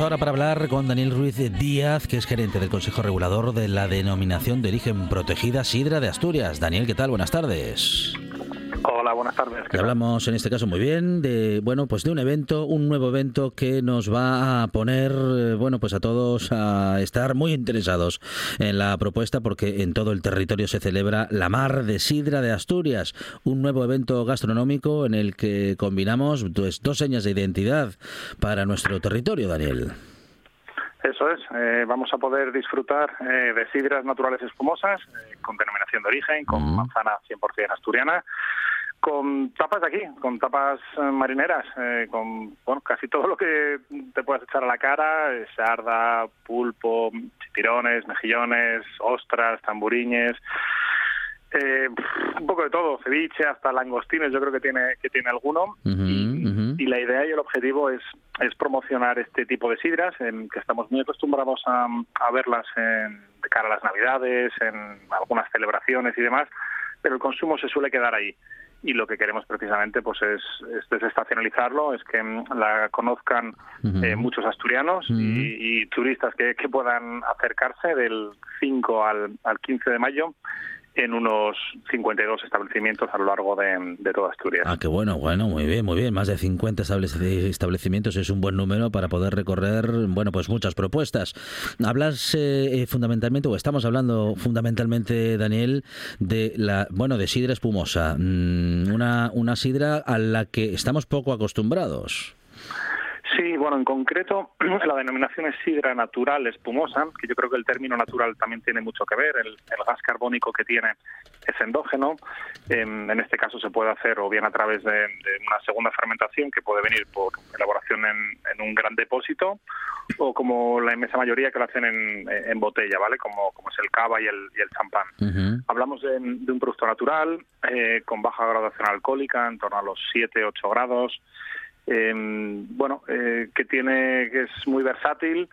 Ahora para hablar con Daniel Ruiz Díaz, que es gerente del Consejo Regulador de la Denominación de Origen Protegida Sidra de Asturias. Daniel, ¿qué tal? Buenas tardes. Buenas tardes. hablamos en este caso muy bien de bueno, pues de un evento, un nuevo evento que nos va a poner eh, bueno, pues a todos a estar muy interesados en la propuesta porque en todo el territorio se celebra la Mar de Sidra de Asturias, un nuevo evento gastronómico en el que combinamos pues, dos señas de identidad para nuestro territorio, Daniel. Eso es, eh, vamos a poder disfrutar eh, de sidras naturales espumosas con denominación de origen, con manzana 100% asturiana, con tapas de aquí, con tapas eh, marineras, eh, con bueno, casi todo lo que te puedas echar a la cara, eh, sarda, pulpo, chipirones, mejillones, ostras, tamburiñes, un poco de todo, ceviche, hasta langostines, yo creo que tiene que tiene alguno. y, la idea y el objetivo es, es promocionar este tipo de sidras, en que estamos muy acostumbrados a, a verlas en, de cara a las navidades, en algunas celebraciones y demás, pero el consumo se suele quedar ahí y lo que queremos precisamente pues es, desestacionalizarlo, es que mm, la conozcan eh, muchos asturianos y, turistas que, que, puedan acercarse del 5 al, al 15 de mayo en unos 52 establecimientos a lo largo de, toda Asturias. Ah, qué bueno, bueno, muy bien, muy bien. Más de 50 establecimientos es un buen número para poder recorrer, bueno, pues muchas propuestas. Hablas eh, eh, fundamentalmente, o estamos hablando fundamentalmente, Daniel, de la, bueno, de sidra espumosa, mm, una, una sidra a la que estamos poco acostumbrados. Sí, bueno, en concreto la denominación es sidra natural espumosa, que yo creo que el término natural también tiene mucho que ver. El, gas carbónico que tiene es endógeno. En, este caso se puede hacer o bien a través de, una segunda fermentación que puede venir por elaboración en, un gran depósito o como la inmensa mayoría que lo hacen en, botella, ¿vale? Como, como es el cava y el, y el champán. Hablamos de, un producto natural eh, con baja graduación alcohólica, en torno a los 7-8 grados eh, bueno, eh, que tiene que es muy versátil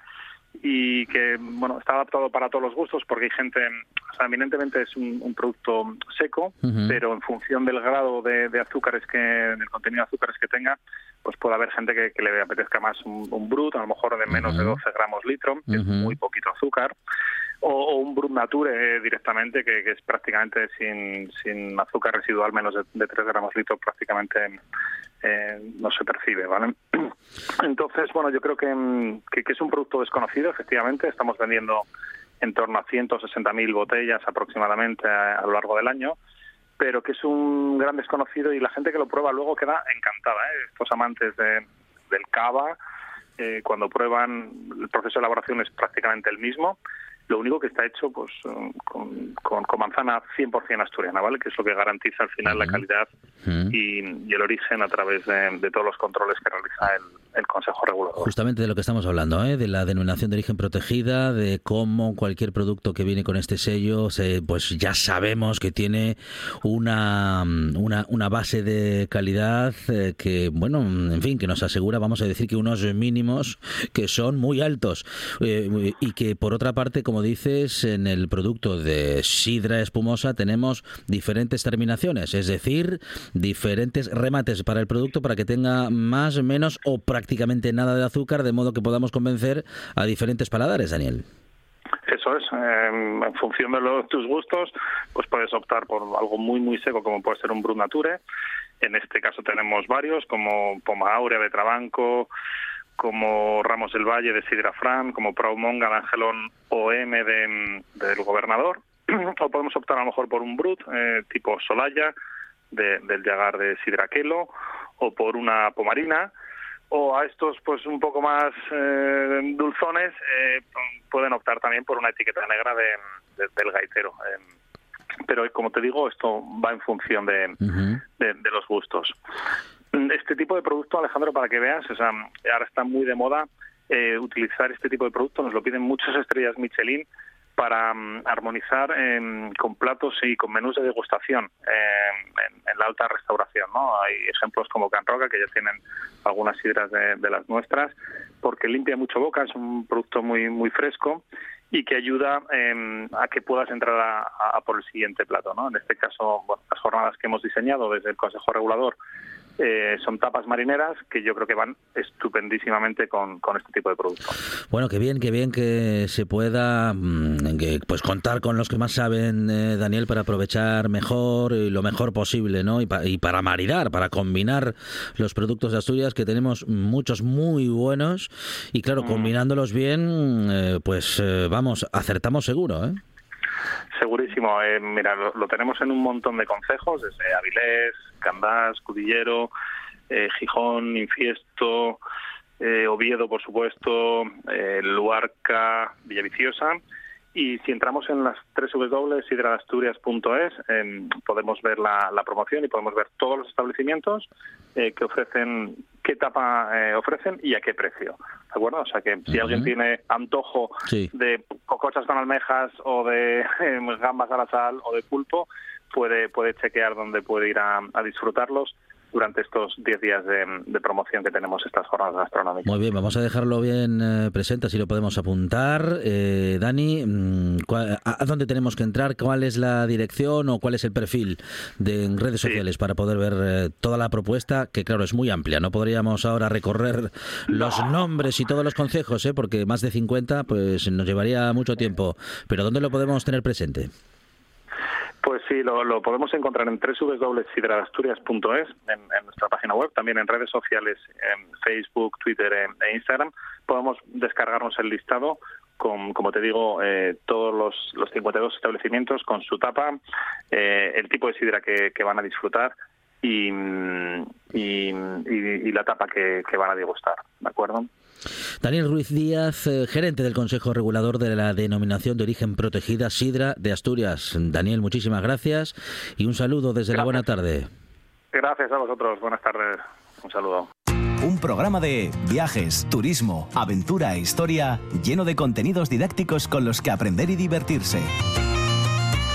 y que bueno está adaptado para todos los gustos porque hay gente, o sea, eminentemente es un, producto seco, pero en función del grado de, azúcares que, del contenido de azúcares que tenga, pues puede haber gente que, le apetezca más un, brut, a lo mejor de menos de 12 gramos litro, que es muy poquito azúcar, o, un brut nature directamente, que, es prácticamente sin, sin azúcar residual, menos de, de 3 gramos litro, prácticamente eh, no se percibe, ¿vale? Entonces, bueno, yo creo mm, que, que, es un producto desconocido, efectivamente. Estamos vendiendo en torno a 160.000 botellas aproximadamente a, lo largo del año, pero que es un gran desconocido y la gente que lo prueba luego queda encantada. ¿eh? Estos amantes de, del cava, eh, cuando prueban, el proceso de elaboración es prácticamente el mismo lo único que está hecho pues con, con, manzana 100% asturiana, ¿vale? Que es lo que garantiza al final la calidad y, el origen a través de, todos los controles que realiza el Consejo Regulador. Justamente de lo que estamos hablando, ¿eh? de la denominación de origen protegida, de cómo cualquier producto que viene con este sello, pues ya sabemos que tiene una, una, una base de calidad eh, que, bueno, en fin, que nos asegura, vamos a decir que unos mínimos que son muy altos eh, y que por otra parte, como dices, en el producto de sidra espumosa tenemos diferentes terminaciones, es decir, diferentes remates para el producto para que tenga más, menos o prácticamente nada de azúcar, de modo que podamos convencer a diferentes paladares, Daniel. Eso es, em, en función de los, tus gustos, pues puedes optar por algo muy muy seco como puede ser un Brut Nature. En este caso tenemos varios como Poma Aurea de Trabanco, como Ramos del Valle de Sidra Fran, como Praumonga de Angelón OM de, del Gobernador. o podemos optar a lo mejor por un Brut eh, tipo Solaya del Yagar de Sidraquelo o por una Pomarina o a estos pues un poco más eh, dulzones eh, pueden optar también por una etiqueta negra de, del gaitero eh, pero como te digo esto va en función de, de, los gustos. Este tipo de producto Alejandro para que veas o sea, ahora está muy de moda utilizar este tipo de producto. Nos lo piden muchas estrellas Michelin para mm, armonizar con platos y con menús de degustación en, la alta restauración. Hay ejemplos como Can Roca, que ya tienen algunas sidras de, las nuestras, porque limpia mucho boca, es un producto muy, fresco y que ayuda em, a que puedas entrar a, por el siguiente plato. En este caso, las jornadas que hemos diseñado desde el Consejo Regulador eh, son tapas marineras que yo creo que van estupendísimamente con, este tipo de producto. Bueno, qué bien, qué bien que se pueda mm, pues contar con los que más saben, eh, Daniel, para aprovechar mejor y lo mejor posible, ¿no? Y, para maridar, para combinar los productos de Asturias, que tenemos muchos muy buenos y claro, mm. combinándolos bien, eh, pues vamos, acertamos seguro, ¿eh? Segurísimo. Eh, mira, lo, tenemos en un montón de concejos, desde Avilés, Candás, Cudillero, eh, Gijón, Infiesto, eh, Oviedo, por supuesto, Luarca, Villaviciosa. Y si entramos en las tres hidraasturias.es, podemos ver la, promoción y podemos ver todos los establecimientos que ofrecen qué tapa ofrecen y a qué precio. ¿De acuerdo? O sea que si alguien tiene antojo de cocochas con almejas o de gambas a la sal o de pulpo, puede, puede chequear dónde puede ir a disfrutarlos durante estos 10 días de, promoción que tenemos estas jornadas gastronómicas. Muy bien, vamos a dejarlo bien eh, presente, así lo podemos apuntar. Eh, Dani, mm, a, dónde tenemos que entrar? ¿Cuál es la dirección o cuál es el perfil de redes sociales para poder ver eh, toda la propuesta? Que claro, es muy amplia, no podríamos ahora recorrer los nombres y todos los consejos, ¿eh? porque más de 50 pues nos llevaría mucho tiempo. Pero ¿dónde lo podemos tener presente? Pues sí, lo, podemos encontrar en www.sidradasturias.es, en, en nuestra página web, también en redes sociales, en Facebook, Twitter e, Instagram. Podemos descargarnos el listado con, como te digo, eh, todos los, los 52 establecimientos con su tapa, eh, el tipo de sidra que, van a disfrutar y, y, la tapa que van a degustar, ¿de acuerdo? Daniel Ruiz Díaz, eh, gerente del Consejo Regulador de la Denominación de Origen Protegida Sidra de Asturias. Daniel, muchísimas gracias y un saludo desde la buena tarde. Gracias a vosotros. Buenas tardes. Un saludo. Un programa de viajes, turismo, aventura e historia lleno de contenidos didácticos con los que aprender y divertirse.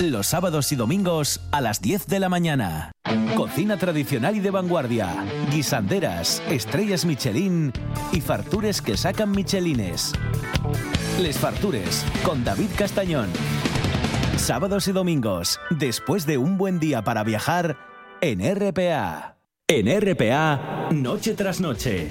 Los sábados y domingos a las 10 de la mañana. Cocina tradicional y de vanguardia. Guisanderas, estrellas Michelin y fartures que sacan Michelines. Les Fartures con David Castañón. Sábados y domingos, después de un buen día para viajar en RPA. En RPA, noche tras noche.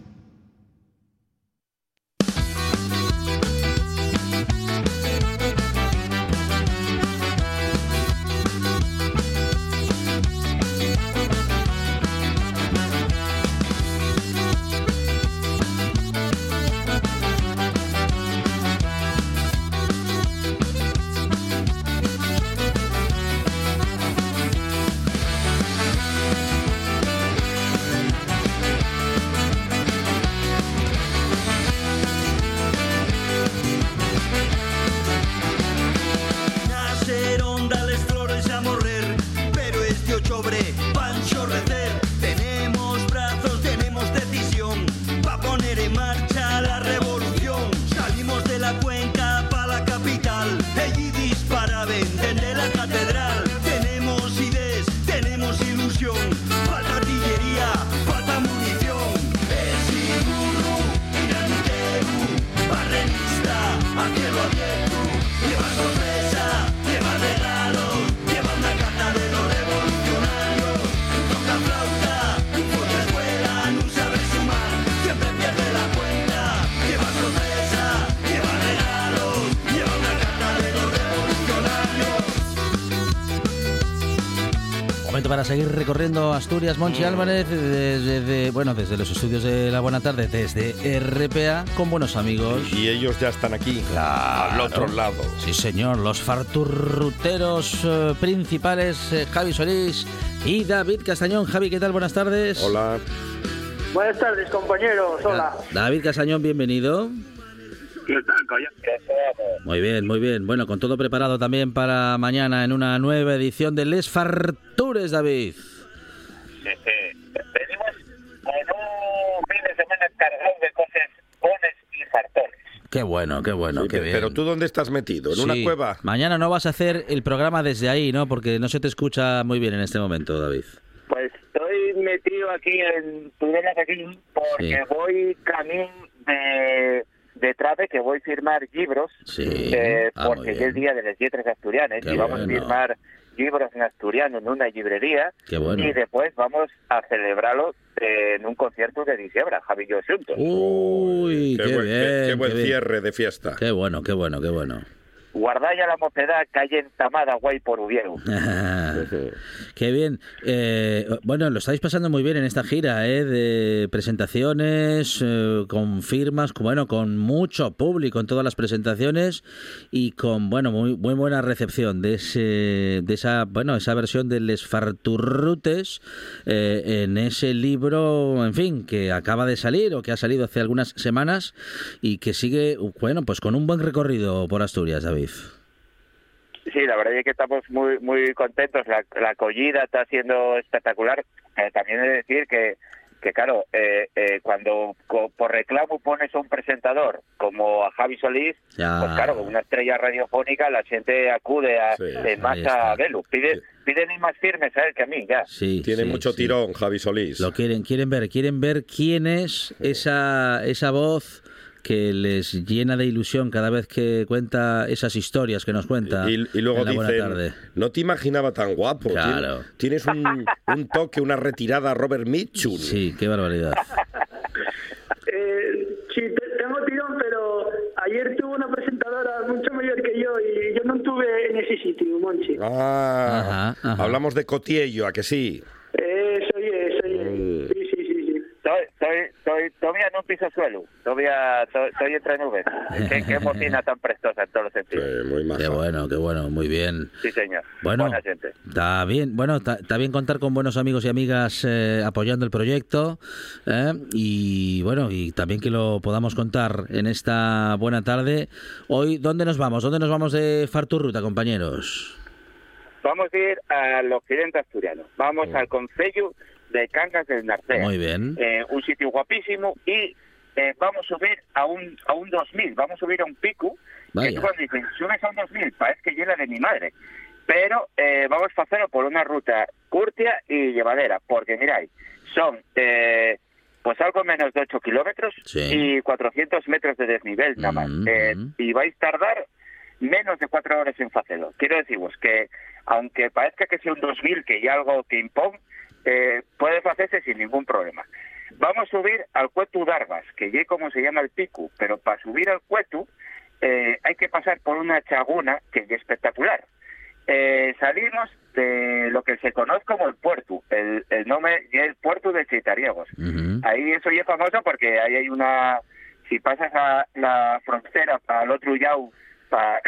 Para seguir recorriendo Asturias, Monchi Álvarez, desde, bueno, desde los estudios de La Buena Tarde, desde RPA, con buenos amigos. Y ellos ya están aquí, Claro. al otro lado. Sí, señor, los farturruteros eh, principales, eh, Javi Solís y David Castañón. Javi, ¿qué tal? Buenas tardes. Hola. Buenas tardes, compañeros. Hola. David Castañón, bienvenido. Muy bien, muy bien. Bueno, con todo preparado también para mañana en una nueva edición de Les Fartures, David. Sí, sí. Venimos con un fin de semana cargado de cosas bones y fartones. Qué bueno, qué bueno, Sí, qué bien. Pero tú dónde estás metido? ¿En una Sí. cueva? Mañana no vas a hacer el programa desde ahí, ¿no? Porque no se te escucha muy bien en este momento, David. Pues estoy metido aquí en Tudelas aquí porque Sí. voy camino de, de Trave, que voy a firmar libros, Sí. eh, Ah, porque es el día de las letras asturianas Qué y vamos bueno. a firmar libros en asturiano en una librería Qué bueno. y después vamos a celebrarlo eh, en un concierto de diciembre, Javi y yo juntos. Uy, qué, buen, bien. qué buen qué bien. cierre de fiesta. Qué bueno, qué bueno, qué bueno. Guardá ya la mocedad, calle entamada, guay por Uviero. Qué bien. Eh, bueno, lo estáis pasando muy bien en esta gira, ¿eh? De presentaciones, eh, con firmas, con, bueno, con mucho público en todas las presentaciones y con, bueno, muy, muy buena recepción de ese, de esa, bueno, esa versión de Les Farturrutes eh, en ese libro, en fin, que acaba de salir o que ha salido hace algunas semanas y que sigue, bueno, pues con un buen recorrido por Asturias, David. Sí, la verdad es que estamos muy muy contentos. La, la acogida está siendo espectacular. Eh, también he de decir que, que claro, eh, eh, cuando co- por reclamo pones a un presentador como a Javi Solís, Ya. pues claro, con una estrella radiofónica la gente acude a, Sí, en masa a verlo. Pide, piden ir más firmes a él que a mí, ya. Sí, Tiene sí, mucho sí. tirón, Javi Solís. Lo quieren, quieren ver, quieren ver quién es esa, esa voz que les llena de ilusión cada vez que cuenta esas historias que nos cuenta. Y, y luego dicen, no te imaginaba tan guapo. Claro. Tien- Tienes un, un toque, una retirada Robert Mitchum. Sí, qué barbaridad. Eh, sí, te- tengo tirón, pero ayer tuvo una presentadora mucho mayor que yo y yo no estuve en ese sitio, Monchi. Ah, Ajá, ajá. hablamos de Cotiello, ¿a que sí? Eso es, eso Mm. es. Sí, sí, sí, sí. Estoy, estoy, todavía no piso suelo, todavía estoy, estoy entre nubes. Qué, qué emoción tan prestosa en todos los Sí, sentidos. muy maja. Qué bueno, qué bueno, muy bien. Sí, señor. Bueno, Buena gente. está bien, bueno, está, está bien contar con buenos amigos y amigas eh, apoyando el proyecto ¿eh? y bueno, y también que lo podamos contar en esta buena tarde. Hoy, ¿dónde nos vamos? ¿Dónde nos vamos de Farturruta, compañeros? Vamos a ir al occidente asturiano. Vamos al Concello de Cangas del Narcea. Muy bien. Eh, un sitio guapísimo y eh, vamos a subir a un, a un 2000, vamos a subir a un pico. Vaya. Que tú cuando dices, subes a un 2000, parece que llena de mi madre. Pero eh, vamos a hacerlo por una ruta curtia y llevadera, porque miráis, son eh, pues algo menos de 8 kilómetros Sí. y 400 metros de desnivel nada más. Mm, Eh, y vais a tardar menos de cuatro horas en hacerlo. Quiero deciros que, aunque parezca que sea un 2000, que ya algo que impone, eh, puede hacerse sin ningún problema. Vamos a subir al Cuetu Darvas, que ya como se llama el pico, pero para subir al Cuetu eh, hay que pasar por una chaguna que es espectacular. Eh, salimos de lo que se conoce como el puerto, el, el nombre es el puerto de Chitariegos. Ahí eso ya es famoso porque ahí hay una, si pasas a la frontera para el otro lado, para,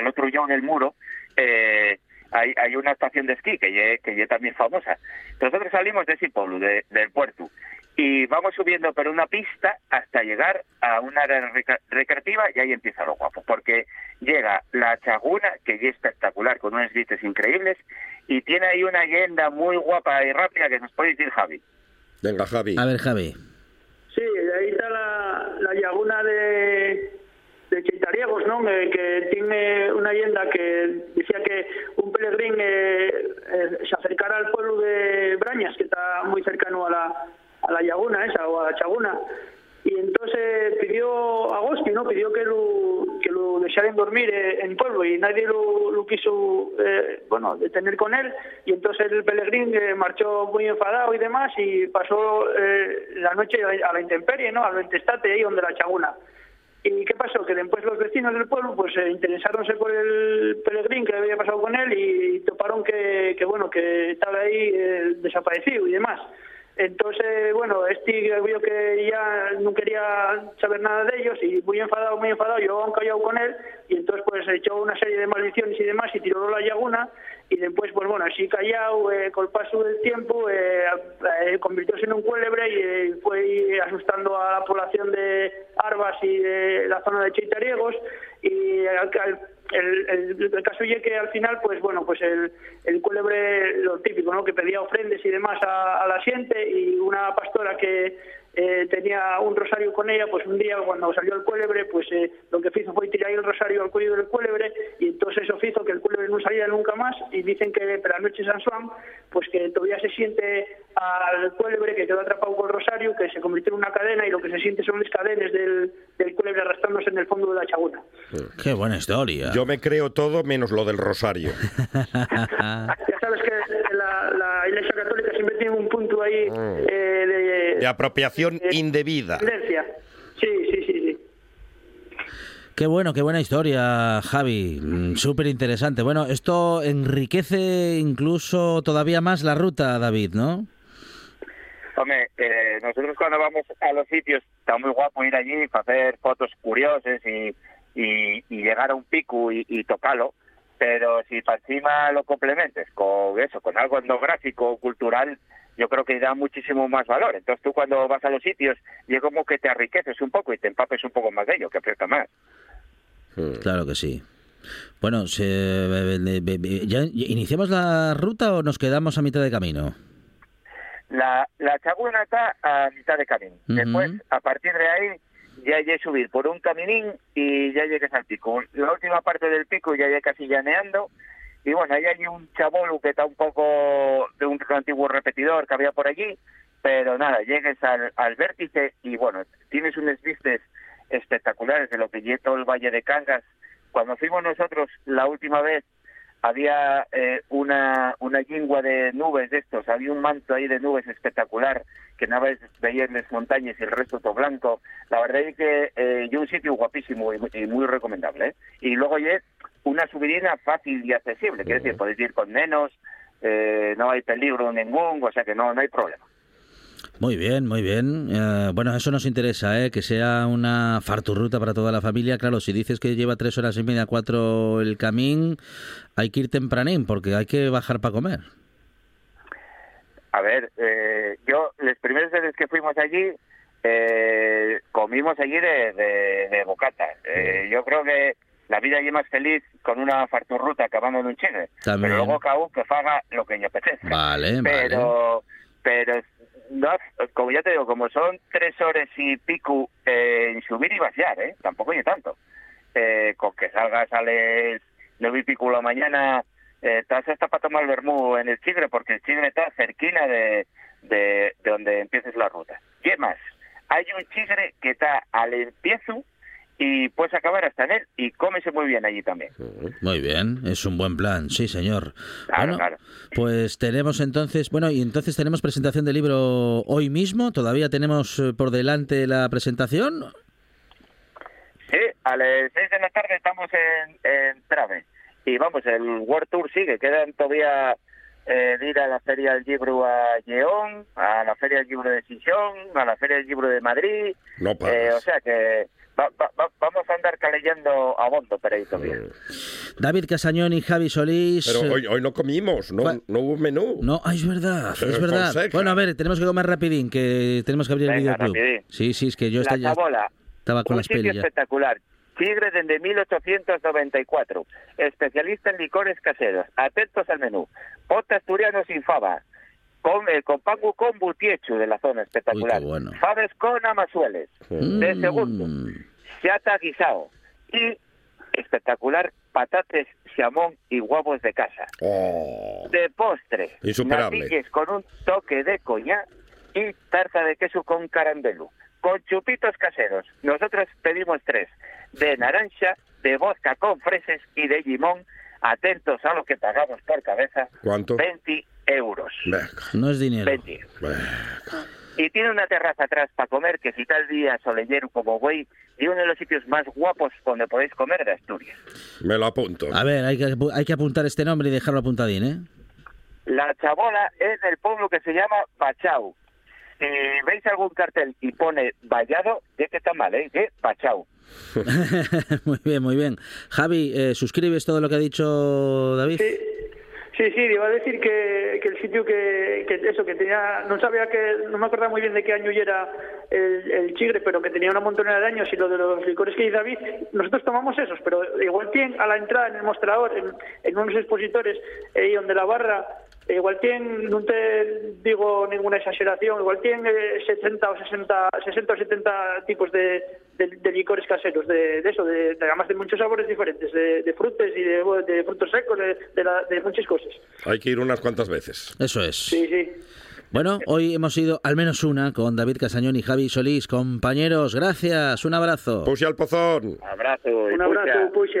el otro lado del muro, eh, hay, hay una estación de esquí que ya, que ya también es famosa. Nosotros salimos de ese pueblo, de- del puerto, y vamos subiendo por una pista hasta llegar a una área recre- recreativa y ahí empieza lo guapo, porque llega la chaguna, que ya es espectacular, con unas vistas increíbles, y tiene ahí una leyenda muy guapa y rápida que nos puede decir Javi. Venga, Javi. A ver, Javi. Sí, ahí está la, la laguna de, de Cheitariegos, ¿no? Que, que tiene una leyenda que decía que un peregrín eh, eh, se acercara al pueblo de Brañas, que está muy cercano a la, a la laguna esa, o a la chaguna, y entonces pidió a Gosti, ¿no? Pidió que lo, que lo dejaran dormir eh, en pueblo y nadie lo, quiso, eh, bueno, detener con él y entonces el pelegrín eh, marchó muy enfadado y demás y pasó eh, la noche a la intemperie, ¿no? Al ventestate ahí donde la chaguna. ¿Y qué pasó? Que después los vecinos del pueblo pues eh, interesaronse por el peregrín que había pasado con él y toparon que, que bueno, que estaba ahí eh, desaparecido y demás. Entonces, bueno, este vio que ya no quería saber nada de ellos y muy enfadado, muy enfadado, yo han callado con él y entonces pues echó una serie de maldiciones y demás y tiró la laguna y después, pues bueno, así callado, eh, con el paso del tiempo, eh, eh, convirtióse en un cuélebre y eh, fue asustando a la población de Arbas y de la zona de Cheitariegos y al- al- el, caso es que al final, pues bueno, pues el, el cuélebre, lo típico, ¿no? Que pedía ofrendas y demás a, a la gente y una pastora que eh, tenía un rosario con ella, pues un día cuando salió el cuélebre, pues eh, lo que hizo fue tirar el rosario al cuello del cuélebre y entonces eso hizo que el cuélebre no saliera nunca más y dicen que para la noche de San Juan, pues que todavía se siente al cuélebre que quedó atrapado con el rosario, que se convirtió en una cadena y lo que se siente son las cadenas del, del cuélebre arrastrándose en el fondo de la chaguna. Qué buena historia. Yo me creo todo menos lo del rosario. Ya sabes que la, Iglesia Católica siempre tiene un punto ahí Mm. eh, de, De apropiación indebida. tendencia. Sí, sí, sí, sí. Qué bueno, qué buena historia, Javi. Mm, Súper interesante. Bueno, esto enriquece incluso todavía más la ruta, David, ¿no? Hombre, eh, nosotros cuando vamos a los sitios está muy guapo ir allí para hacer fotos curiosas y, y, y llegar a un pico y, y tocarlo, pero si para encima lo complementes con eso, con algo etnográfico o cultural, yo creo que da muchísimo más valor. Entonces tú cuando vas a los sitios, y es como que te enriqueces un poco y te empapes un poco más de ello, que aprieta más. Claro que sí. Bueno, se- ¿ya iniciamos la ruta o nos quedamos a mitad de camino? La, la chaguna está a mitad de camino. Después, a partir de ahí, ya hay que subir por un caminín y ya llegas al pico. La última parte del pico ya hay casi llaneando. Y bueno, ahí hay un chabolo que está un poco de un antiguo repetidor que había por allí. Pero nada, llegues al, vértice y bueno, tienes unas vistas espectaculares de lo que es todo el Valle de Cangas. Cuando fuimos nosotros la última vez, había eh, una, una yingua de nubes de estos, había un manto ahí de nubes espectacular, que nada más veías las montañas y el resto todo blanco. La verdad es que eh, y un sitio guapísimo y, muy- y muy recomendable. ¿eh? Y luego es una subidina fácil y accesible, quiere decir, podéis ir con menos, eh, no hay peligro ningún, o sea que no, no hay problema. Muy bien, muy bien. Eh, bueno, eso nos interesa, ¿eh? que sea una farturruta para toda la familia. Claro, si dices que lleva tres horas y media, cuatro el camín, hay que ir tempranín porque hay que bajar para comer. A ver, eh, yo, primeras veces que fuimos allí, eh, comimos allí de, de, de bocata. Eh, yo creo que la vida allí más feliz con una farturruta acabando en un chile. También. Pero luego cada uno que faga lo que yo apetezca. Vale, vale. pero, pero no, como ya te digo, como son tres horas y pico eh, en subir y vaciar, ¿eh? Tampoco hay tanto. Eh, con que salgas a las nueve y pico la mañana, eh, estás hasta para tomar el vermú en el Chigre, porque el Chigre está cerquina de, de, de donde empieces la ruta. ¿Qué más? Hay un Chigre que está al empiezo y puedes acabar hasta en él y cómese muy bien allí también. Muy bien, es un buen plan, sí, señor. Claro, bueno, claro. pues tenemos entonces, bueno, y entonces tenemos presentación del libro hoy mismo. Todavía tenemos eh, por delante la presentación. Sí, a las seis de la tarde estamos en, en Trave. Y vamos, el World Tour sigue. Quedan todavía eh, de ir a la Feria del Libro a León, a la Feria del Libro de Sisión, a la Feria del Libro de Madrid. No. Eh, o sea que va- va- va- vamos a andar caleyendo a bondo ahí todavía. David Casañón y Javi Solís. Pero eh, hoy, hoy no comimos, no, ¿Cuál? no hubo menú. No, ah, es verdad, Pero es verdad. Fonseca. Bueno, a ver, tenemos que comer rapidín, que tenemos que abrir el videoclub. rapidín. Sí, sí, es que yo la esta- ya estaba con un las sitio espectacular. Tigre desde 1894. Especialista en licores caseros. Atentos al menú. Pota asturiano sin fava. Con, eh, con pangu con butiechu de la zona espectacular. Uy, bueno. Faves con amazueles. De segundo. Chata guisao. Y espectacular patates, jamón y huevos de casa. Oh, De postre, natilles con un toque de coñac y tarta de queso con carambelo. Con chupitos caseros. Nosotros pedimos tres. De naranja, de vodka con fresas y de limón. Atentos a lo que pagamos por cabeza. ¿Cuánto? 20 euros. Venga, no es dinero. 20. venga. y tiene una terraza atrás para comer que si tal día solellero como güey y uno de los sitios más guapos donde podéis comer de Asturias. Me lo apunto. A ver, hay que, apu- hay que apuntar este nombre y dejarlo apuntadín, ¿eh? La chabola es del pueblo que se llama Bachau. Si veis algún cartel y pone vallado, es que está mal, ¿eh? Que Bachau. muy bien, muy bien. Javi, eh, ¿suscribes todo lo que ha dicho David? Sí, sí, sí, iba a decir que, que el sitio que, que eso, que tenía, no sabía que, no me acordaba muy bien de qué año ya era el, el chigre, pero que tenía una montonera de años y lo de los licores que dice David, nosotros tomamos esos, pero igual tienen a la entrada en el mostrador, en, en unos expositores, eh, donde la barra, igual tienen, no te digo ninguna exageración, igual tienen eh, 70 o 60, 60 o 70 tipos de, de, de licores caseros, de, de eso, de, de- además de muchos sabores diferentes, de, de frutas y de, de frutos secos, de, de, la- de muchas cosas. Hay que ir unas cuantas veces. Eso es. Sí, sí. Bueno, hoy hemos ido al menos una con David Casañón y Javi Solís. Compañeros, gracias, un abrazo. Puse al pozón. Abrazo y Un abrazo, Pucha.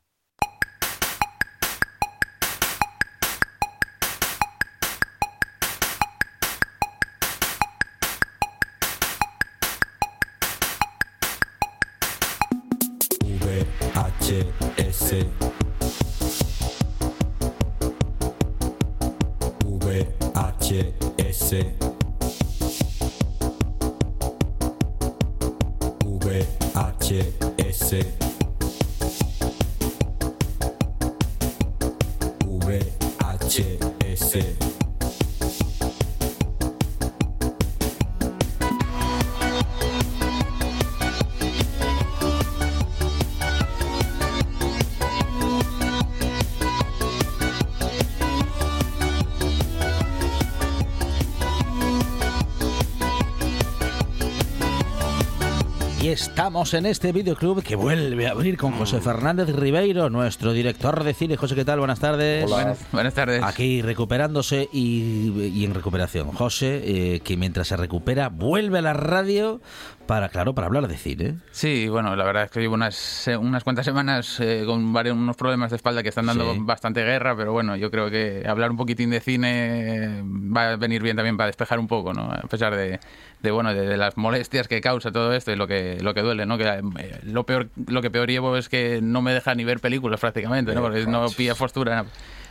Y estamos en este videoclub que vuelve a abrir con José Fernández Ribeiro, nuestro director de cine. José, ¿qué tal? Buenas tardes. Buenas, buenas tardes. Aquí recuperándose y, y en recuperación. José, eh, que mientras se recupera, vuelve a la radio para, claro, para hablar de cine. Sí, bueno, la verdad es que llevo unas, eh, unas cuantas semanas eh, con varios, unos problemas de espalda que están dando Sí. bastante guerra, pero bueno, yo creo que hablar un poquitín de cine va a venir bien también para despejar un poco, ¿no? A pesar de, de, bueno, de, de las molestias que causa todo esto y lo que, lo que duele, ¿no? Que eh, lo peor, lo que peor llevo es que no me deja ni ver películas prácticamente, ¿no? Porque no pilla postura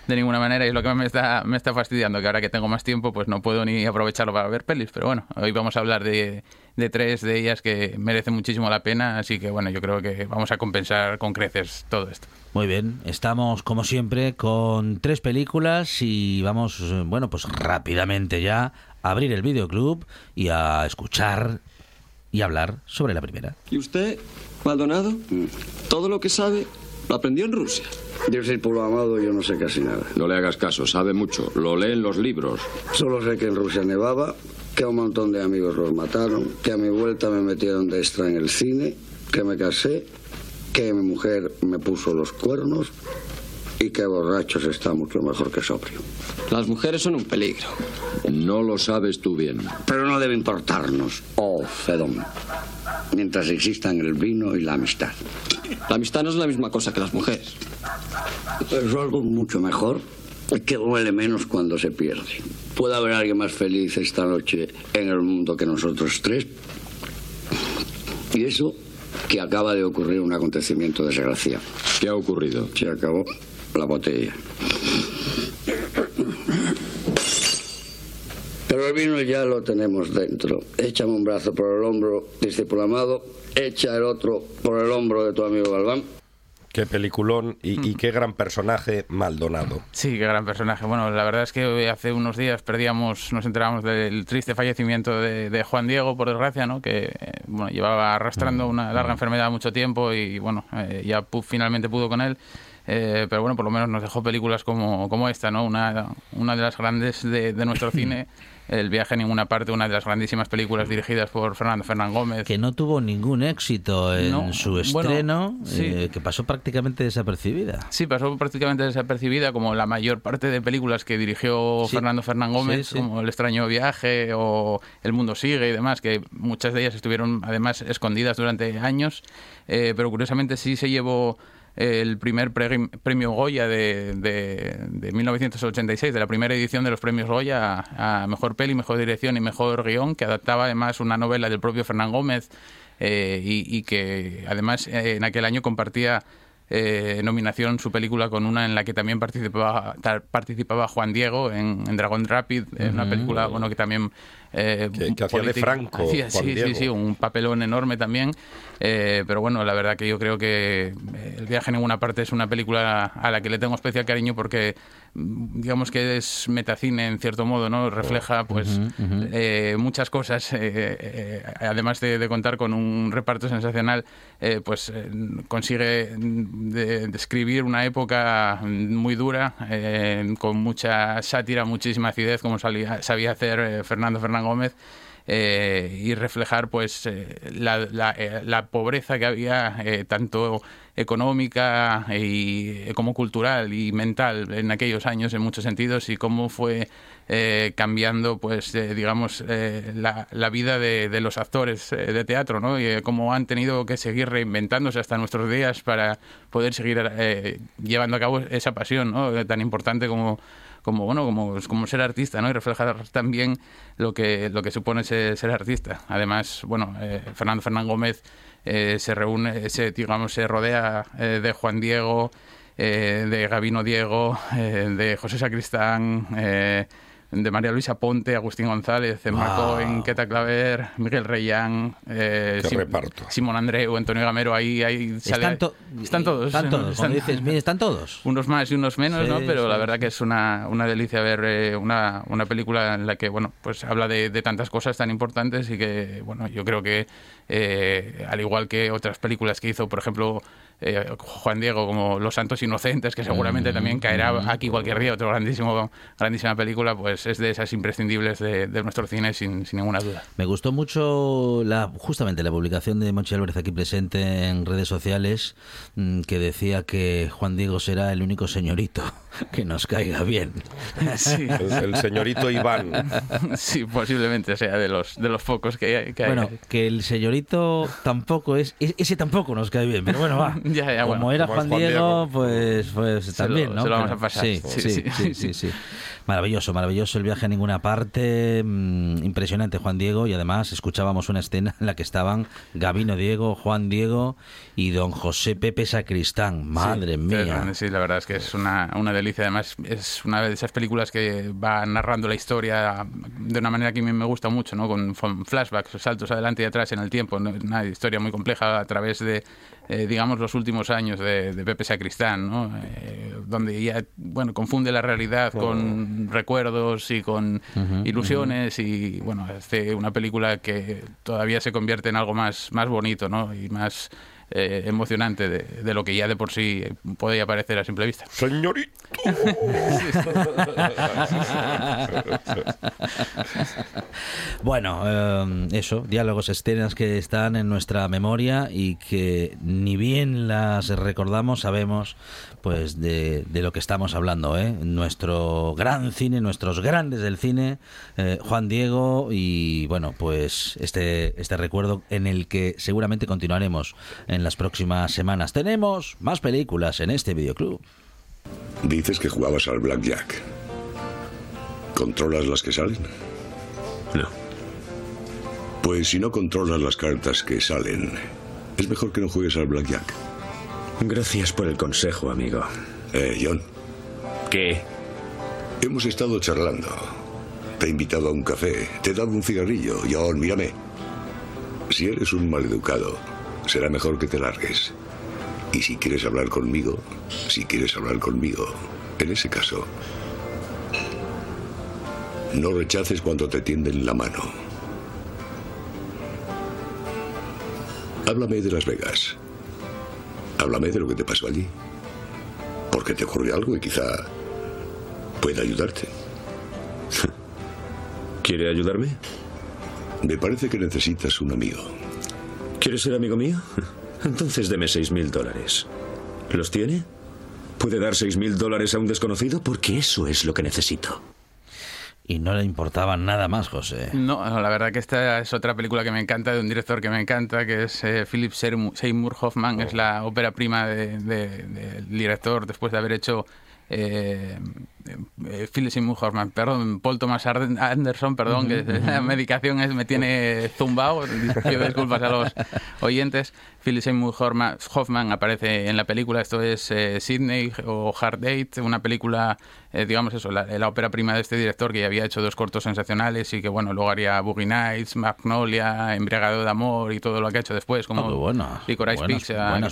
de ninguna manera y es lo que me está, me está fastidiando, que ahora que tengo más tiempo pues no puedo ni aprovecharlo para ver pelis, pero bueno, hoy vamos a hablar de, de tres de ellas que merecen muchísimo la pena, así que bueno, yo creo que vamos a compensar con creces todo esto. Muy bien, estamos como siempre con tres películas y vamos, eh, bueno, pues rápidamente ya abrir el videoclub y a escuchar y hablar sobre la primera. ¿Y usted, Maldonado? Todo lo que sabe lo aprendió en Rusia. Yo soy pueblo amado, yo no sé casi nada. No le hagas caso, sabe mucho. Lo lee en los libros. Solo sé que en Rusia nevaba, que a un montón de amigos los mataron, que a mi vuelta me metieron de extra en el cine, que me casé, que mi mujer me puso los cuernos y que borrachos está mucho mejor que sobrio. Las mujeres son un peligro. No lo sabes tú bien. Pero no debe importarnos, oh Fedón, mientras existan el vino y la amistad. La amistad no es la misma cosa que las mujeres. Es algo mucho mejor que duele menos cuando se pierde. ¿Puede haber alguien más feliz esta noche en el mundo que nosotros tres? Y eso que acaba de ocurrir un acontecimiento desgraciado. ¿Qué ha ocurrido? Se acabó la botella. Pero el vino ya lo tenemos dentro. Échame un brazo por el hombro, discípulo amado. Echa el otro por el hombro de tu amigo Galván. Qué peliculón y, y qué gran personaje Maldonado. Sí, qué gran personaje. Bueno, la verdad es que hace unos días perdíamos, nos enterábamos del triste fallecimiento de, de Juan Diego, por desgracia, ¿no? Que eh, bueno, llevaba arrastrando una larga enfermedad mucho tiempo y bueno, eh, ya finalmente pudo con él. Eh, pero bueno, por lo menos nos dejó películas como, como esta, ¿no? Una, una de las grandes de, de nuestro cine. El viaje a ninguna parte, una de las grandísimas películas dirigidas por Fernando Fernán Gómez. Que no tuvo ningún éxito en No, su bueno, estreno, sí. eh, que pasó prácticamente desapercibida. Sí, pasó prácticamente desapercibida, como la mayor parte de películas que dirigió Sí. Fernando Fernán Gómez, Sí, como El extraño viaje o El mundo sigue y demás, que muchas de ellas estuvieron además escondidas durante años, eh, pero curiosamente sí se llevó el primer pre- premio Goya de, de, de 1986, de la primera edición de los premios Goya a, Mejor Peli, Mejor Dirección y Mejor Guión, que adaptaba además una novela del propio Fernán Gómez eh, y, y que además eh, en aquel año compartía eh, nominación su película con una en la que también participaba participaba Juan Diego en, en Dragon Rapid, una película bueno que también eh, Que- que hacía de Franco, hacía- Juan sí, Diego. sí, sí, un papelón enorme también. Eh, pero bueno, la verdad que yo creo que eh, El viaje a ninguna parte es una película a la que le tengo especial cariño porque digamos que es metacine en cierto modo, ¿no? Refleja pues eh, muchas cosas, eh, eh, además de, de contar con un reparto sensacional, eh, pues consigue mm, de- describir una época muy dura, con mucha sátira, muchísima acidez, como salía- sabía hacer Fernando Fernán Gómez. Eh, y reflejar pues eh, la, la, eh, la pobreza que había eh, tanto económica y eh, como cultural y mental en aquellos años en muchos sentidos y cómo fue eh, cambiando pues eh, digamos eh, la, vida de, de los actores de teatro ¿no? y cómo han tenido que seguir reinventándose hasta nuestros días para poder seguir llevando a cabo esa pasión ¿no? tan importante como como bueno como, como ser artista no y reflejar también lo que lo que supone ser, artista. Además bueno eh, Fernando Fernán Gómez eh, se reúne se digamos se rodea eh, de Juan Diego eh, de Gabino Diego eh, de José Sacristán de María Luisa Ponte, Agustín González, Emma Wow. Cohen, Queta Claver, Miguel Reyán, eh, Sim- reparto. Simón Andreu, Antonio Gamero, ahí, ahí sale- Están, to- están todos. Están todos. Dices, mira, están todos. Unos más y unos menos, Sí, ¿no? Pero sí. la verdad que es una, una delicia ver eh, una, una película en la que, bueno, pues habla de, de tantas cosas tan importantes y que, bueno, yo creo que, eh, al igual que otras películas que hizo, por ejemplo, eh, Juan Diego, como Los Santos Inocentes, que seguramente también caerá aquí cualquier día, otro grandísimo, grandísima película, pues es de esas imprescindibles de, de nuestro cine, sin, sin ninguna duda. Me gustó mucho la, justamente la publicación de Monchi Álvarez aquí presente en redes sociales mm, que decía que Juan Diego será el único señorito que nos caiga bien. Sí. El, el señorito Iván. Sí, posiblemente sea de los, de los pocos que hay. Que hay. Bueno, que el señorito tampoco es, e- ese tampoco nos cae bien, pero bueno, va. Ya, ya, Como bueno. era Como Juan Juan Diego, Diego. pues, pues Se también, lo- ¿no? se lo vamos a pasar. Sí, Sí, sí, sí. sí, sí, sí. Maravilloso, maravilloso el viaje a ninguna parte, mm, impresionante Juan Diego y además escuchábamos una escena en la que estaban Gabino Diego, Juan Diego y don José Pepe Sacristán. Madre Sí, mía. Sí, la verdad es que es una, una delicia. Además, es una de esas películas que va narrando la historia de una manera que a mí me gusta mucho, ¿no? Con flashbacks, saltos adelante y atrás en el tiempo. ¿no? Una historia muy compleja a través de, eh, digamos, los últimos años de, de Pepe Sacristán, ¿no? Eh, donde ya, bueno, confunde la realidad con recuerdos y con ilusiones y, bueno, hace una película que todavía se convierte en algo más, más bonito, ¿no? Y más eh, emocionante de, de lo que ya de por sí podía parecer a simple vista. Señorito. Bueno, eh, eso, diálogos, escenas que están en nuestra memoria y que ni bien las recordamos, sabemos pues de, de lo que estamos hablando, ¿eh? Nuestro gran cine, nuestros grandes del cine, eh, Juan Diego y bueno, pues este, este recuerdo en el que seguramente continuaremos en las próximas semanas. Tenemos más películas en este videoclub. Dices que jugabas al blackjack. ¿Controlas las que salen? No. Pues si no controlas las cartas que salen, Es mejor que no juegues al blackjack. Gracias por el consejo, amigo. Eh, John. ¿Qué? Hemos estado charlando. Te he invitado a un café, te he dado un cigarrillo. John, mírame. Si eres un maleducado, será mejor que te largues. Y si quieres hablar conmigo, si quieres hablar conmigo, en ese caso, no rechaces cuando te tienden la mano. Háblame de Las Vegas. Háblame de lo que te pasó allí. Porque te ocurrió algo y quizá pueda ayudarte. ¿Quiere ayudarme? Me parece que necesitas un amigo. ¿Quieres ser amigo mío? Entonces deme seis mil dólares. ¿Los tiene? ¿Puede dar seis mil dólares a un desconocido? Porque eso es lo que necesito. Y no le importaba nada más, José. No, la verdad que esta es otra película que me encanta, de un director que me encanta, que es eh, Philip Seymour Hoffman. Es la ópera prima del de, de, director después de haber hecho eh, eh, Philip Seymour Hoffman, perdón, Paul Thomas Anderson, perdón, que la medicación es, me tiene zumbado, pido disculpas a los oyentes. Philip Seymour Hoffman aparece en la película, esto es eh, Sydney o Hard Date, una película, eh, digamos eso, la, la, ópera prima de este director que ya había hecho dos cortos sensacionales y que bueno, luego haría Boogie Nights, Magnolia, Embriagado de Amor y todo lo que ha hecho después, como oh, buenas, Licorice Pizza.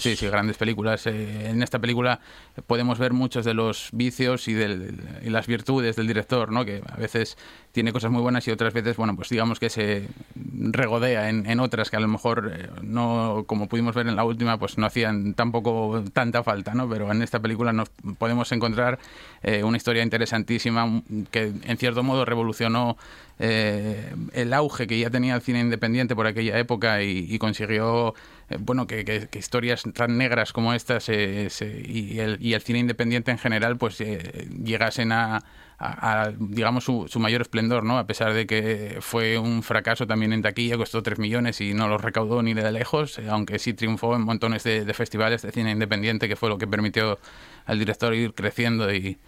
Sí, sí, grandes películas. Eh, en esta película podemos ver muchos de los vicios y, las virtudes del director, ¿no? que a veces tiene cosas muy buenas y otras veces, bueno, pues digamos que se regodea en, otras que a lo mejor eh, no, como pudimos ver en la última, pues no hacían tampoco tanta falta, ¿no? Pero en esta película nos podemos encontrar eh, una historia interesantísima que en cierto modo revolucionó eh, el auge que ya tenía el cine independiente por aquella época y, consiguió bueno que, que, historias tan negras como estas eh, se, y, el, y, el, cine independiente en general pues eh, llegasen a, a, digamos su, mayor esplendor no a pesar de que fue un fracaso también en taquilla costó 3 millones y no los recaudó ni de lejos aunque sí triunfó en montones de, de festivales de cine independiente que fue lo que permitió al director ir creciendo y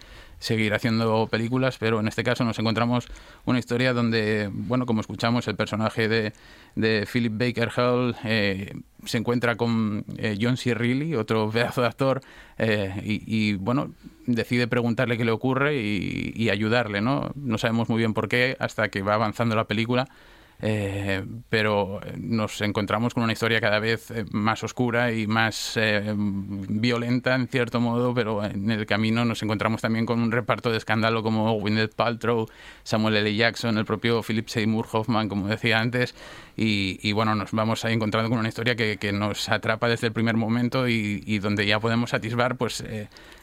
seguir haciendo películas, pero en este caso nos encontramos una historia donde, bueno, como escuchamos, el personaje de, de Philip Baker Hall eh, se encuentra con eh, John C. Reilly, otro pedazo de actor, eh, y, y, bueno, decide preguntarle qué le ocurre y, y, ayudarle, ¿no? No sabemos muy bien por qué hasta que va avanzando la película. Eh, pero nos encontramos con una historia cada vez eh, más oscura y más eh, violenta en cierto modo, pero en el camino nos encontramos también con un reparto de escándalo como Gwyneth Paltrow, Samuel L. Jackson, el propio Philip Seymour Hoffman, como decía antes, y, bueno, nos vamos ahí encontrando con una historia que, nos atrapa desde el primer momento y, donde ya podemos satisfar pues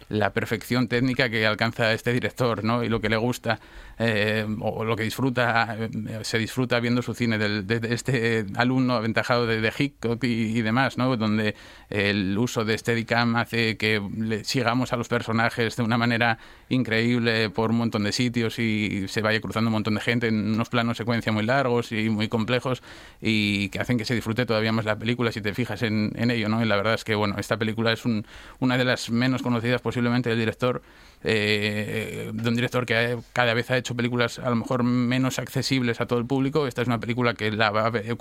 la perfección técnica que alcanza este director, ¿no? Y lo que le gusta eh, o lo que disfruta, eh, se disfruta viendo su cine del, de, este alumno aventajado de, de Hitchcock y, demás, ¿no? Donde el uso de Steadicam hace que le sigamos a los personajes de una manera increíble por un montón de sitios y se vaya cruzando un montón de gente en unos planos secuencia muy largos y muy complejos y que hacen que se disfrute todavía más la película si te fijas en, ello, ¿no? Y la verdad es que, bueno, esta película es un, una de las menos conocidas posiblemente del director eh, de un director que cada vez ha hecho películas a lo mejor menos accesibles a todo el público. Esta es una película que la va a ver,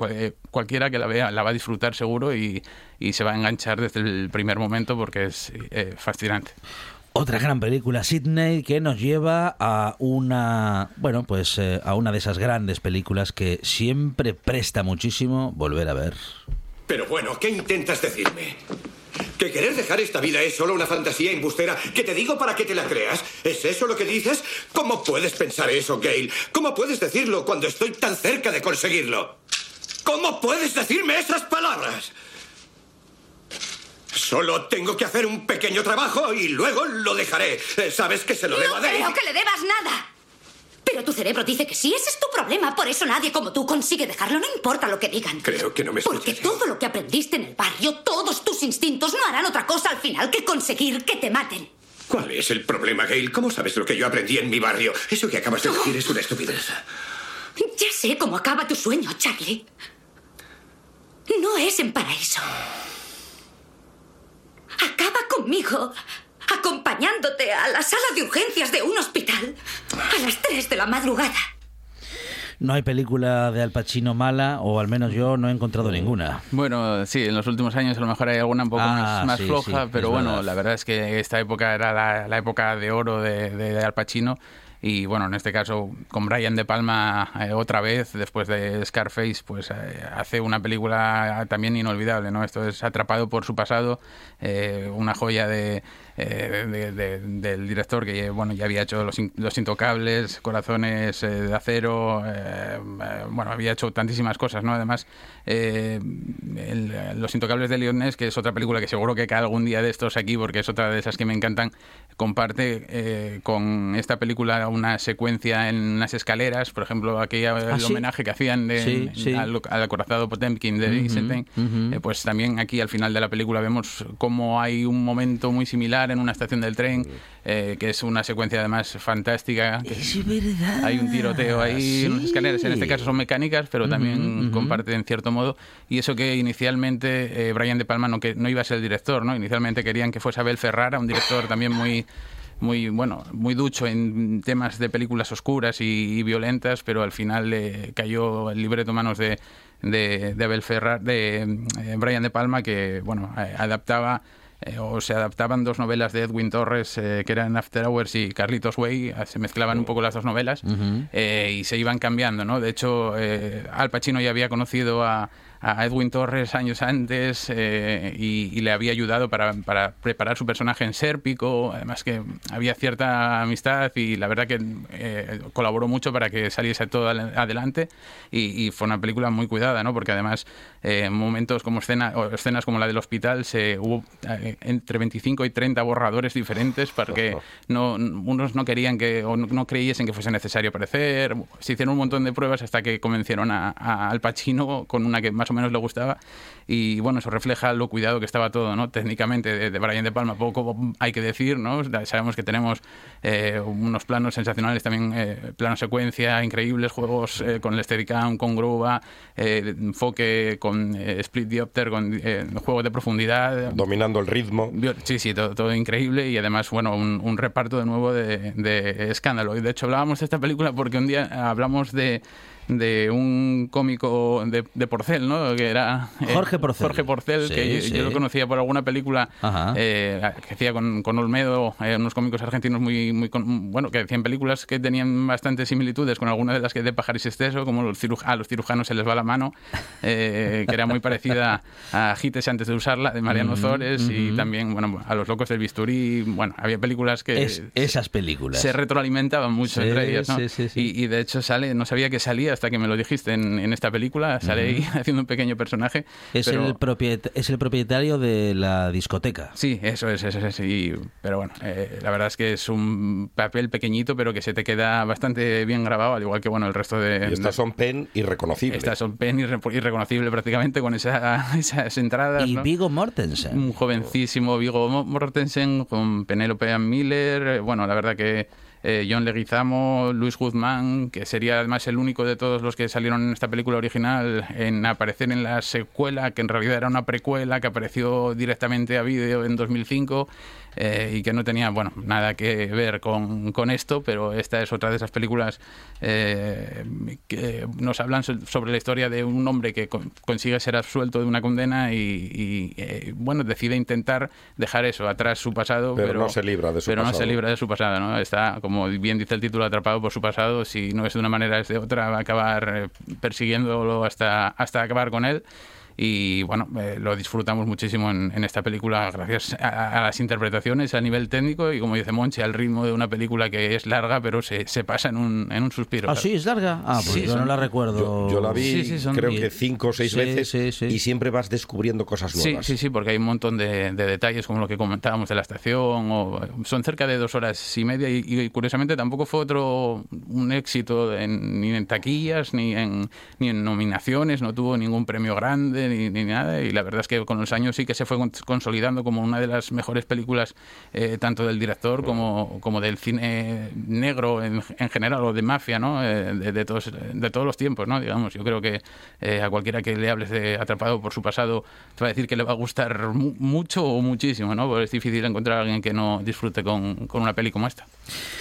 cualquiera que la vea la va a disfrutar seguro y, y se va a enganchar desde el primer momento porque es eh, fascinante. Otra gran película, Sydney, que nos lleva a una, bueno, pues eh, a una de esas grandes películas que siempre presta muchísimo volver a ver. Pero bueno, ¿qué intentas decirme? ¿Que querer dejar esta vida es solo una fantasía embustera que te digo para que te la creas? ¿Es eso lo que dices? ¿Cómo puedes pensar eso, Gail? ¿Cómo puedes decirlo cuando estoy tan cerca de conseguirlo? ¿Cómo puedes decirme esas palabras? Solo tengo que hacer un pequeño trabajo y luego lo dejaré. Eh, ¿Sabes que se lo no debo a Dave? No creo que le debas nada. Pero tu cerebro dice que sí, ese es tu problema. Por eso nadie como tú consigue dejarlo, no importa lo que digan. Creo que no me escuchas. Porque todo lo que aprendiste en el barrio, todos tus instintos no harán otra cosa al final que conseguir que te maten. ¿Cuál es el problema, Gail? ¿Cómo sabes lo que yo aprendí en mi barrio? Eso que acabas de decir oh. es una estupidez. Ya sé cómo acaba tu sueño, Charlie. No es en paraíso. Acaba conmigo acompañándote a la sala de urgencias de un hospital a las 3 de la madrugada. no hay película de Al Pacino mala, o al menos yo no he encontrado ninguna. Bueno, sí, en los últimos años a lo mejor hay alguna un poco Ah, más, más sí, floja, sí, pero bueno, verdad. la verdad es que esta época era la, la época de oro de, de Al Pacino. Y bueno, en este caso, con Brian De Palma eh, otra vez, después de Scarface, pues eh, hace una película también inolvidable, ¿no? Esto es Atrapado por su pasado, eh, una joya de, eh, de- de- del director que bueno ya había hecho Los, In- Los Intocables, Corazones eh, de Acero, bueno, había hecho tantísimas cosas, ¿no? Además, el- Los Intocables de Leonés, que es otra película que seguro que cae algún día de estos aquí, porque es otra de esas que me encantan, comparte con esta película una secuencia en unas escaleras, por ejemplo, aquella el ¿Ah, sí? homenaje que hacían de- Sí, sí. al, al acorazado Potemkin de Eisenstein, eh, pues también aquí al final de la película vemos cómo hay un momento muy similar en una estación del tren, eh, que es una secuencia además fantástica. que Hay un tiroteo ahí, en unas escaleras, en este caso son mecánicas, pero también ujú. comparte en cierto modo. Y eso que inicialmente eh, Brian De Palma no, que, no iba a ser el director, ¿no? Inicialmente querían que fuese Abel Ferrara, un director también muy muy bueno muy ducho en temas de películas oscuras y, y violentas pero al final le cayó el libreto en manos de, de, de Abel Ferrar de eh, Brian de Palma que bueno eh, adaptaba eh, o se adaptaban dos novelas de Edwin Torres eh, que eran After Hours y Carlitos Way se mezclaban un poco las dos novelas eh, y se iban cambiando no de hecho eh, Al Pacino ya había conocido a a Edwin Torres años antes eh, y, y le había ayudado para, para preparar su personaje en Sérpico. Además que había cierta amistad y la verdad que eh, colaboró mucho para que saliese todo adelante y, y fue una película muy cuidada, ¿no? Porque además eh, en momentos como escena, o escenas como la del hospital se hubo eh, entre 25 y 30 borradores diferentes porque no, unos no querían que o no, no creyesen que fuese necesario aparecer. Se hicieron un montón de pruebas hasta que convencieron a, a Al Pacino con una que más o menos le gustaba y bueno, eso refleja lo cuidado que estaba todo, ¿no? Técnicamente de, de Brian De Palma poco hay que decir, ¿no? Sabemos que tenemos eh, unos planos sensacionales también, eh, plano secuencia increíbles, juegos eh, con el Steadicam, con grúa, eh, enfoque con eh, split diopter, con eh, juegos de profundidad, Dominando el ritmo. Sí, sí, todo, todo increíble y además, bueno, un, un reparto de nuevo de, de escándalo. Y de hecho hablábamos de esta película porque un día hablamos de de un cómico de, de Porcel, ¿no? Que era eh, Jorge Porcel. Jorge Porcel, Sí, que yo, sí. yo lo conocía por alguna película eh, que hacía con, con Olmedo, eh, unos cómicos argentinos muy, muy con- bueno, que hacían películas que tenían bastantes similitudes con alguna de las que de Pajaris Esteso, como los a los cirujanos se les va la mano, eh, que era muy parecida a Gites antes de usarla, de Mariano Zores, y también, bueno, a los locos del bisturí, bueno, había películas que Es- esas películas. se retroalimentaban mucho Sí, entre ellas, ¿no? sí, sí, sí. Y, y de hecho sale, no sabía que salía hasta que me lo dijiste en, en esta película, sale ahí Ujú. haciendo un pequeño personaje. Es, pero- el propiet- es el propietario de la discoteca. Sí, eso es, eso es. y- pero bueno, eh, la verdad es que es un papel pequeñito, pero que se te queda bastante bien grabado, al igual que bueno el resto de. Y estas son pen irreconocibles. Estas son pen irre- irreconocible prácticamente con esa- esas entradas. Y ¿no? Vigo Mortensen. Un jovencísimo Vigo Mo- Mortensen con Penélope Ann Miller. eh, Bueno, la verdad que eh, John Leguizamo, Luis Guzmán, que sería además el único de todos los que salieron en esta película original en aparecer en la secuela, que en realidad era una precuela que apareció directamente a vídeo en 2005 eh, y que no tenía, bueno, nada que ver con, con esto, pero esta es otra de esas películas eh, que nos hablan so- sobre la historia de un hombre que con- consigue ser absuelto de una condena y, y, eh, bueno, decide intentar dejar eso atrás su pasado, Pero pero, no se libra de su pero no se libra de su pasado, ¿no? Está, como bien dice el título, atrapado por su pasado. Si no es de una manera, es de otra, va a acabar eh, persiguiéndolo hasta, hasta acabar con él. Y bueno, eh, lo disfrutamos muchísimo en, en esta película gracias a, a las interpretaciones a nivel técnico y como dice Monchi, al ritmo de una película que es larga pero se, se pasa en un, en un suspiro. Ah, sí, es larga. Ah, pues Sí, yo son- no la recuerdo. Yo, yo la vi Sí, sí, son- creo y- que cinco o seis Sí, veces y siempre vas descubriendo cosas Sí, nuevas. sí, sí, porque hay un montón de, de detalles como lo que comentábamos de la estación, o son cerca de dos horas y media y, y curiosamente tampoco fue otro un éxito en- ni en taquillas ni en, ni en nominaciones, no tuvo ningún premio grande, ni, ni nada, y la verdad es que con los años sí que se fue consolidando como una de las mejores películas, eh, tanto del director como, como del cine negro en, en general, o de mafia, ¿no? Eh, de, de todos, de todos los tiempos, ¿no? Digamos, yo creo que eh, a cualquiera que le hables de Atrapado por su pasado te va a decir que le va a gustar mu- mucho o muchísimo, ¿no? Porque es difícil encontrar a alguien que no disfrute con, con una peli como esta.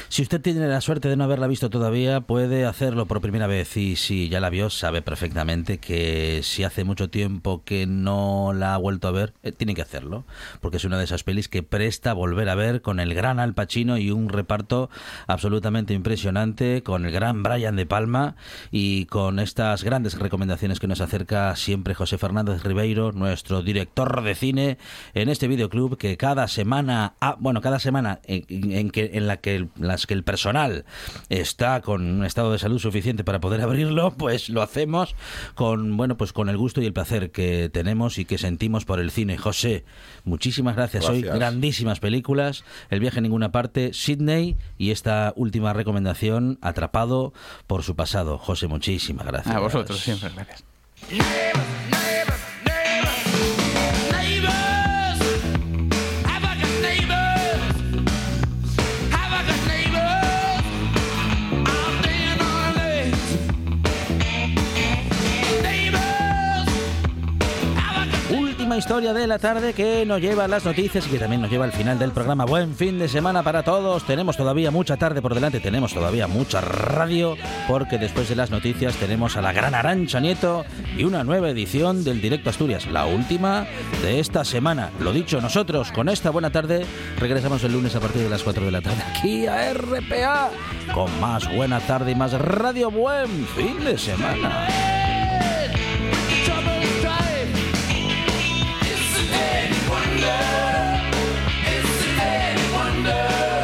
Si usted tiene la suerte de no haberla visto todavía, puede hacerlo por primera vez y si ya la vio, sabe perfectamente que si hace mucho tiempo que no la ha vuelto a ver, eh, tiene que hacerlo, porque es una de esas pelis que presta volver a ver con el gran Al Pacino y un reparto absolutamente impresionante, con el gran Brian De Palma y con estas grandes recomendaciones que nos acerca siempre José Fernández Ribeiro, nuestro director de cine, en este videoclub que cada semana, ah, bueno, cada semana en, que, en la que las que el personal está con un estado de salud suficiente para poder abrirlo, pues lo hacemos con bueno, pues con el gusto y el placer que tenemos y que sentimos por el cine. José, muchísimas gracias. Hoy grandísimas películas, El viaje a ninguna parte, Sydney y esta última recomendación, Atrapado por su pasado. José, muchísimas gracias. A vosotros siempre, gracias. Historia de la tarde que nos lleva a las noticias y que también nos lleva al final del programa. Buen fin de semana para todos. Tenemos todavía mucha tarde por delante, tenemos todavía mucha radio, porque después de las noticias tenemos a la gran Arancha Nieto y una nueva edición del Directo Asturias, la última de esta semana. Lo dicho, nosotros con esta buena tarde regresamos el lunes a partir de las 4 de la tarde aquí a RPA con más buena tarde y más radio. Buen fin de semana. Is it any wonder.